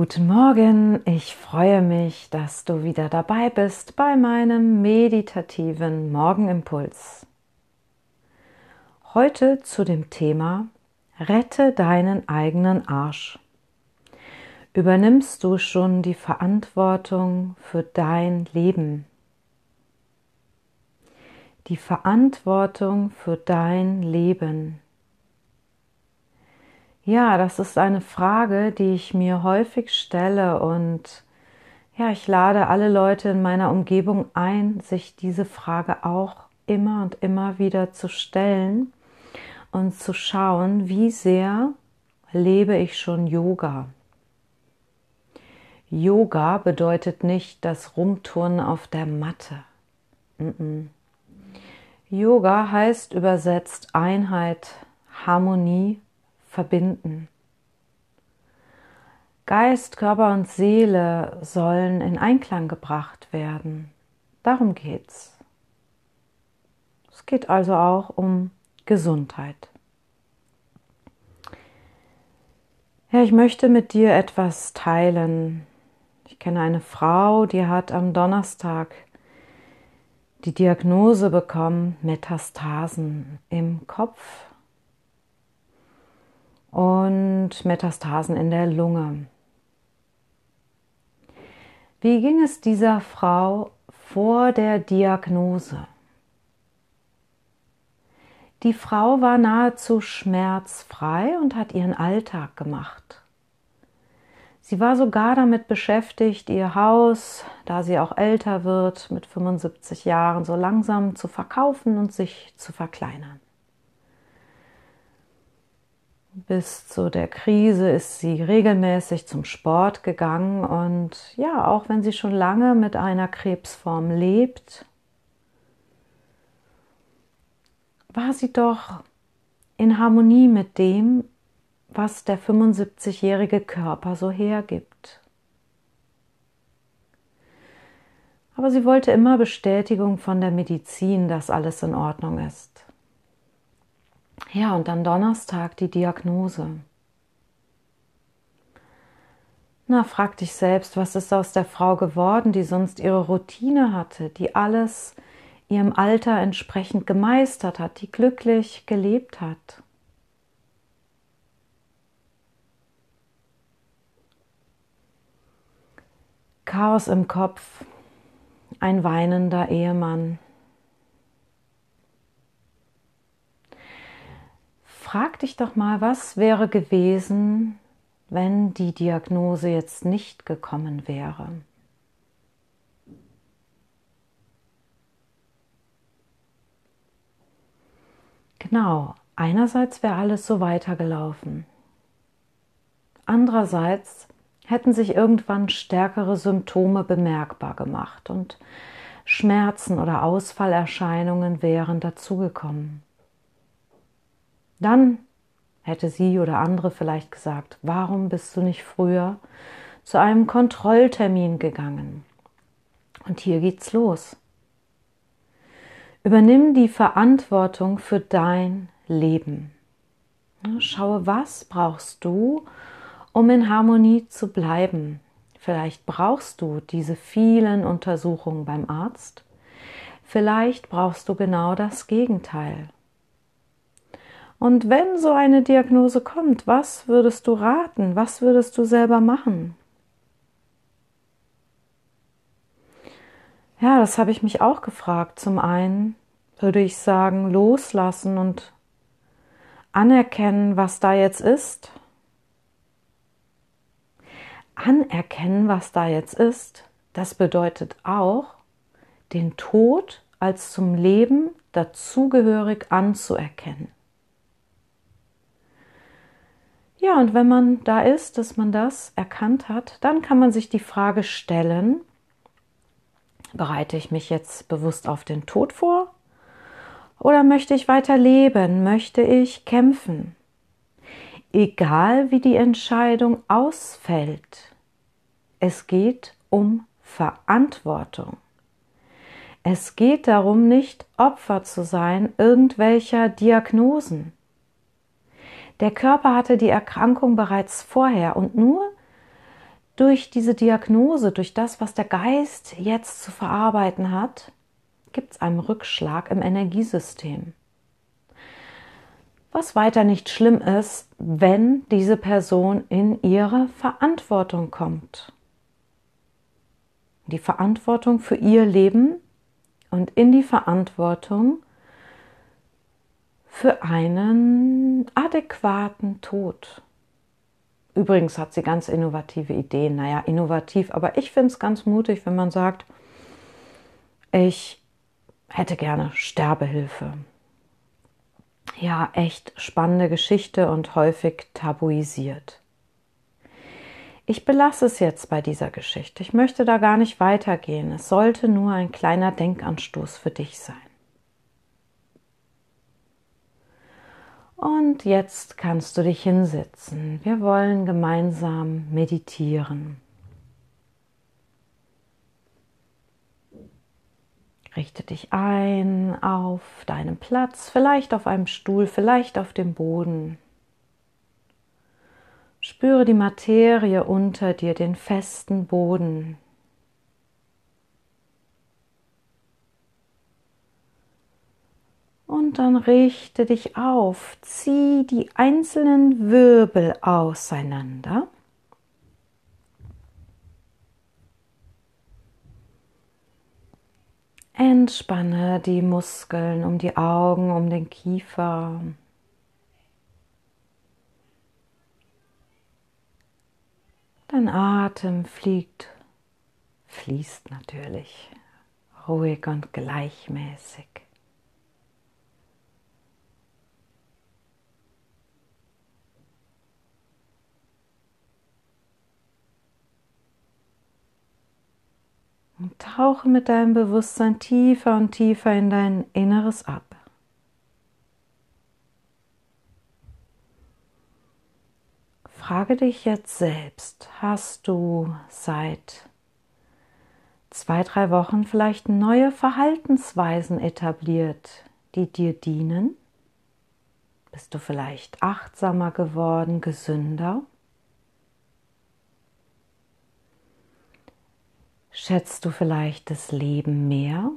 Guten Morgen, ich freue mich, dass du wieder dabei bist bei meinem meditativen Morgenimpuls. Heute zu dem Thema Rette deinen eigenen Arsch. Übernimmst du schon die Verantwortung für dein Leben? Die Verantwortung für dein Leben. Ja, das ist eine Frage, die ich mir häufig stelle und ja, ich lade alle Leute in meiner Umgebung ein, sich diese Frage auch immer und immer wieder zu stellen und zu schauen, wie sehr lebe ich schon Yoga. Yoga bedeutet nicht das Rumturnen auf der Matte. Yoga heißt übersetzt Einheit, Harmonie, verbinden. Geist, Körper und Seele sollen in Einklang gebracht werden. Darum geht's. Es geht also auch um Gesundheit. Ja, ich möchte mit dir etwas teilen. Ich kenne eine Frau, die hat am Donnerstag die Diagnose bekommen, Metastasen im Kopf und Metastasen in der Lunge. Wie ging es dieser Frau vor der Diagnose? Die Frau war nahezu schmerzfrei und hat ihren Alltag gemacht. Sie war sogar damit beschäftigt, ihr Haus, da sie auch älter wird, mit 75 Jahren so langsam zu verkaufen und sich zu verkleinern. Bis zu der Krise ist sie regelmäßig zum Sport gegangen und ja, auch wenn sie schon lange mit einer Krebsform lebt, war sie doch in Harmonie mit dem, was der 75-jährige Körper so hergibt. Aber sie wollte immer Bestätigung von der Medizin, dass alles in Ordnung ist. Ja, und dann Donnerstag die Diagnose. Na, frag dich selbst, was ist aus der Frau geworden, die sonst ihre Routine hatte, die alles ihrem Alter entsprechend gemeistert hat, die glücklich gelebt hat. Chaos im Kopf, ein weinender Ehemann, frag dich doch mal, was wäre gewesen, wenn die Diagnose jetzt nicht gekommen wäre. Genau, einerseits wäre alles so weitergelaufen. Andererseits hätten sich irgendwann stärkere Symptome bemerkbar gemacht und Schmerzen oder Ausfallerscheinungen wären dazugekommen. Dann hätte sie oder andere vielleicht gesagt, warum bist du nicht früher zu einem Kontrolltermin gegangen? Und hier geht's los. Übernimm die Verantwortung für dein Leben. Schaue, was brauchst du, um in Harmonie zu bleiben. Vielleicht brauchst du diese vielen Untersuchungen beim Arzt. Vielleicht brauchst du genau das Gegenteil. Und wenn so eine Diagnose kommt, was würdest du raten? Was würdest du selber machen? Ja, das habe ich mich auch gefragt. Zum einen würde ich sagen, loslassen und anerkennen, was da jetzt ist. Anerkennen, was da jetzt ist, das bedeutet auch, den Tod als zum Leben dazugehörig anzuerkennen. Ja, und wenn man da ist, dass man das erkannt hat, dann kann man sich die Frage stellen, bereite ich mich jetzt bewusst auf den Tod vor oder möchte ich weiter leben, möchte ich kämpfen? Egal wie die Entscheidung ausfällt, es geht um Verantwortung. Es geht darum, nicht Opfer zu sein irgendwelcher Diagnosen. Der Körper hatte die Erkrankung bereits vorher und nur durch diese Diagnose, durch das, was der Geist jetzt zu verarbeiten hat, gibt es einen Rückschlag im Energiesystem. Was weiter nicht schlimm ist, wenn diese Person in ihre Verantwortung kommt. Die Verantwortung für ihr Leben und in die Verantwortung für einen adäquaten Tod. Übrigens hat sie ganz innovative Ideen. Naja, innovativ, aber ich finde es ganz mutig, wenn man sagt, ich hätte gerne Sterbehilfe. Ja, echt spannende Geschichte und häufig tabuisiert. Ich belasse es jetzt bei dieser Geschichte. Ich möchte da gar nicht weitergehen. Es sollte nur ein kleiner Denkanstoß für dich sein. Und jetzt kannst du dich hinsetzen. Wir wollen gemeinsam meditieren. Richte dich ein auf deinem Platz, vielleicht auf einem Stuhl, vielleicht auf dem Boden. Spüre die Materie unter dir, den festen Boden, Und dann richte dich auf, zieh die einzelnen Wirbel auseinander. Entspanne die Muskeln um die Augen, um den Kiefer. Dein Atem fliegt, fließt natürlich, ruhig und gleichmäßig. Und tauche mit deinem Bewusstsein tiefer und tiefer in dein Inneres ab. Frage dich jetzt selbst, hast du seit zwei, drei Wochen vielleicht neue Verhaltensweisen etabliert, die dir dienen? Bist du vielleicht achtsamer geworden, gesünder? Schätzt du vielleicht das Leben mehr?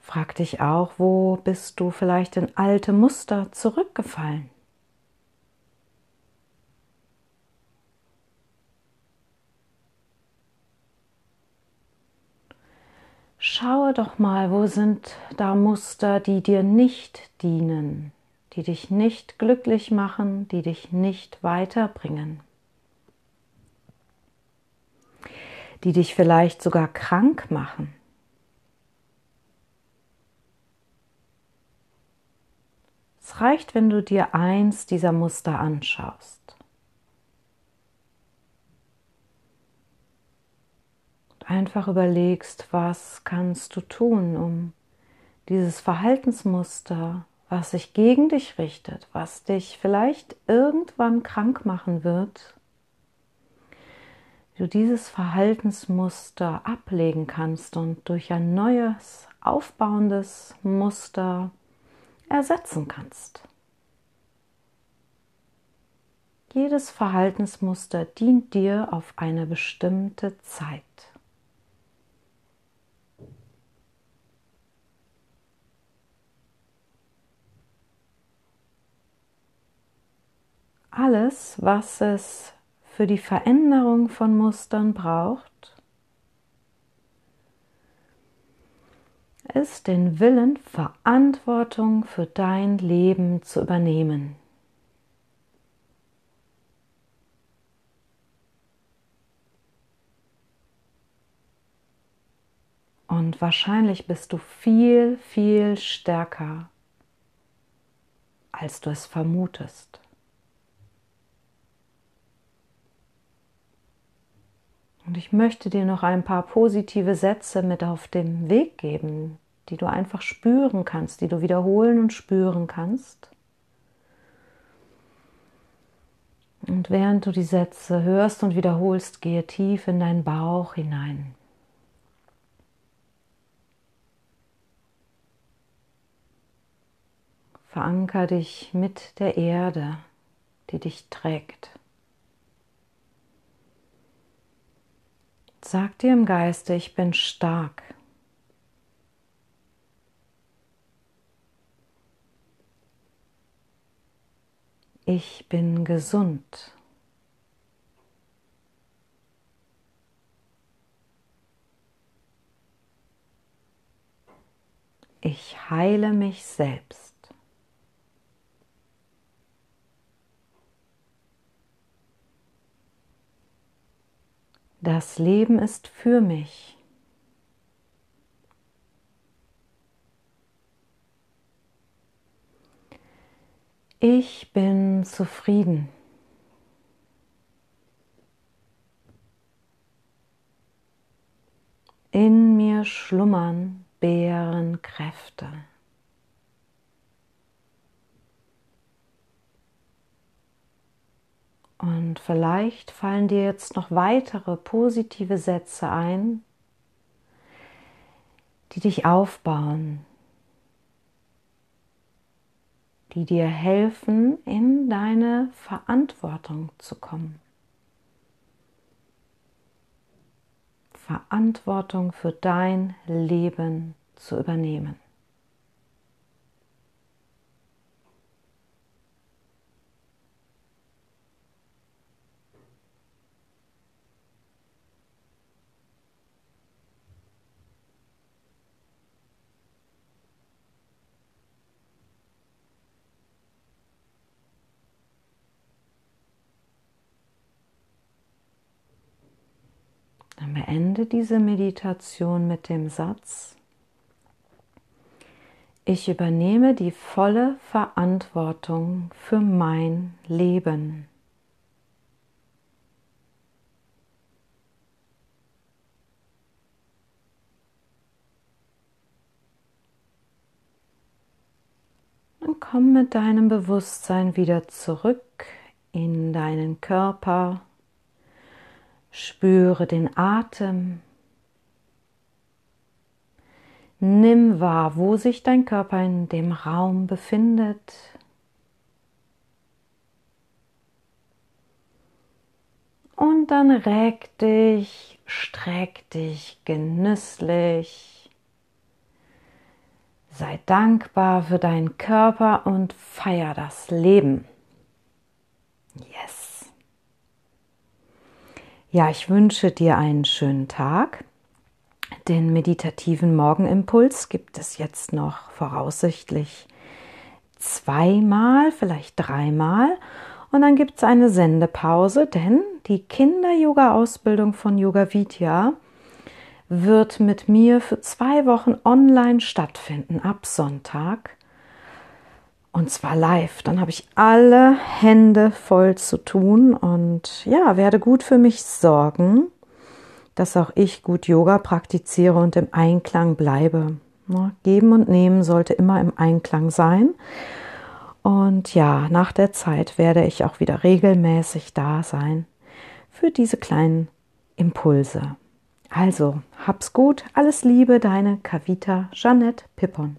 Frag dich auch, wo bist du vielleicht in alte Muster zurückgefallen? Schaue doch mal, wo sind da Muster, die dir nicht dienen, die dich nicht glücklich machen, die dich nicht weiterbringen, die dich vielleicht sogar krank machen. Es reicht, wenn du dir eins dieser Muster anschaust. Einfach überlegst, was kannst du tun, um dieses Verhaltensmuster, was sich gegen dich richtet, was dich vielleicht irgendwann krank machen wird, du dieses Verhaltensmuster ablegen kannst und durch ein neues, aufbauendes Muster ersetzen kannst. Jedes Verhaltensmuster dient dir auf eine bestimmte Zeit. Alles, was es für die Veränderung von Mustern braucht, ist den Willen, Verantwortung für dein Leben zu übernehmen. Und wahrscheinlich bist du viel, viel stärker, als du es vermutest. Und ich möchte dir noch ein paar positive Sätze mit auf den Weg geben, die du einfach spüren kannst, die du wiederholen und spüren kannst. Und während du die Sätze hörst und wiederholst, gehe tief in deinen Bauch hinein. Veranker dich mit der Erde, die dich trägt. Sag dir im Geiste, ich bin stark. Ich bin gesund. Ich heile mich selbst. Das Leben ist für mich. Ich bin zufrieden. In mir schlummern Bärenkräfte. Und vielleicht fallen dir jetzt noch weitere positive Sätze ein, die dich aufbauen, die dir helfen, in deine Verantwortung zu kommen. Verantwortung für dein Leben zu übernehmen. Dann beende diese Meditation mit dem Satz, ich übernehme die volle Verantwortung für mein Leben. Und komm mit deinem Bewusstsein wieder zurück in deinen Körper Spüre den Atem. Nimm wahr, wo sich dein Körper in dem Raum befindet. Und dann reck dich, streck dich genüsslich. Sei dankbar für deinen Körper und feier das Leben. Yes. Ja, ich wünsche dir einen schönen Tag. Den meditativen Morgenimpuls gibt es jetzt noch voraussichtlich zweimal, vielleicht dreimal. Und dann gibt es eine Sendepause, denn die Kinder-Yoga-Ausbildung von Yoga Vidya wird mit mir für zwei Wochen online stattfinden, ab Sonntag. Und zwar live. Dann habe ich alle Hände voll zu tun und ja, werde gut für mich sorgen, dass auch ich gut Yoga praktiziere und im Einklang bleibe. Geben und nehmen sollte immer im Einklang sein. Und ja, nach der Zeit werde ich auch wieder regelmäßig da sein für diese kleinen Impulse. Also, hab's gut, alles Liebe, deine Kavita Jeanette Pippon.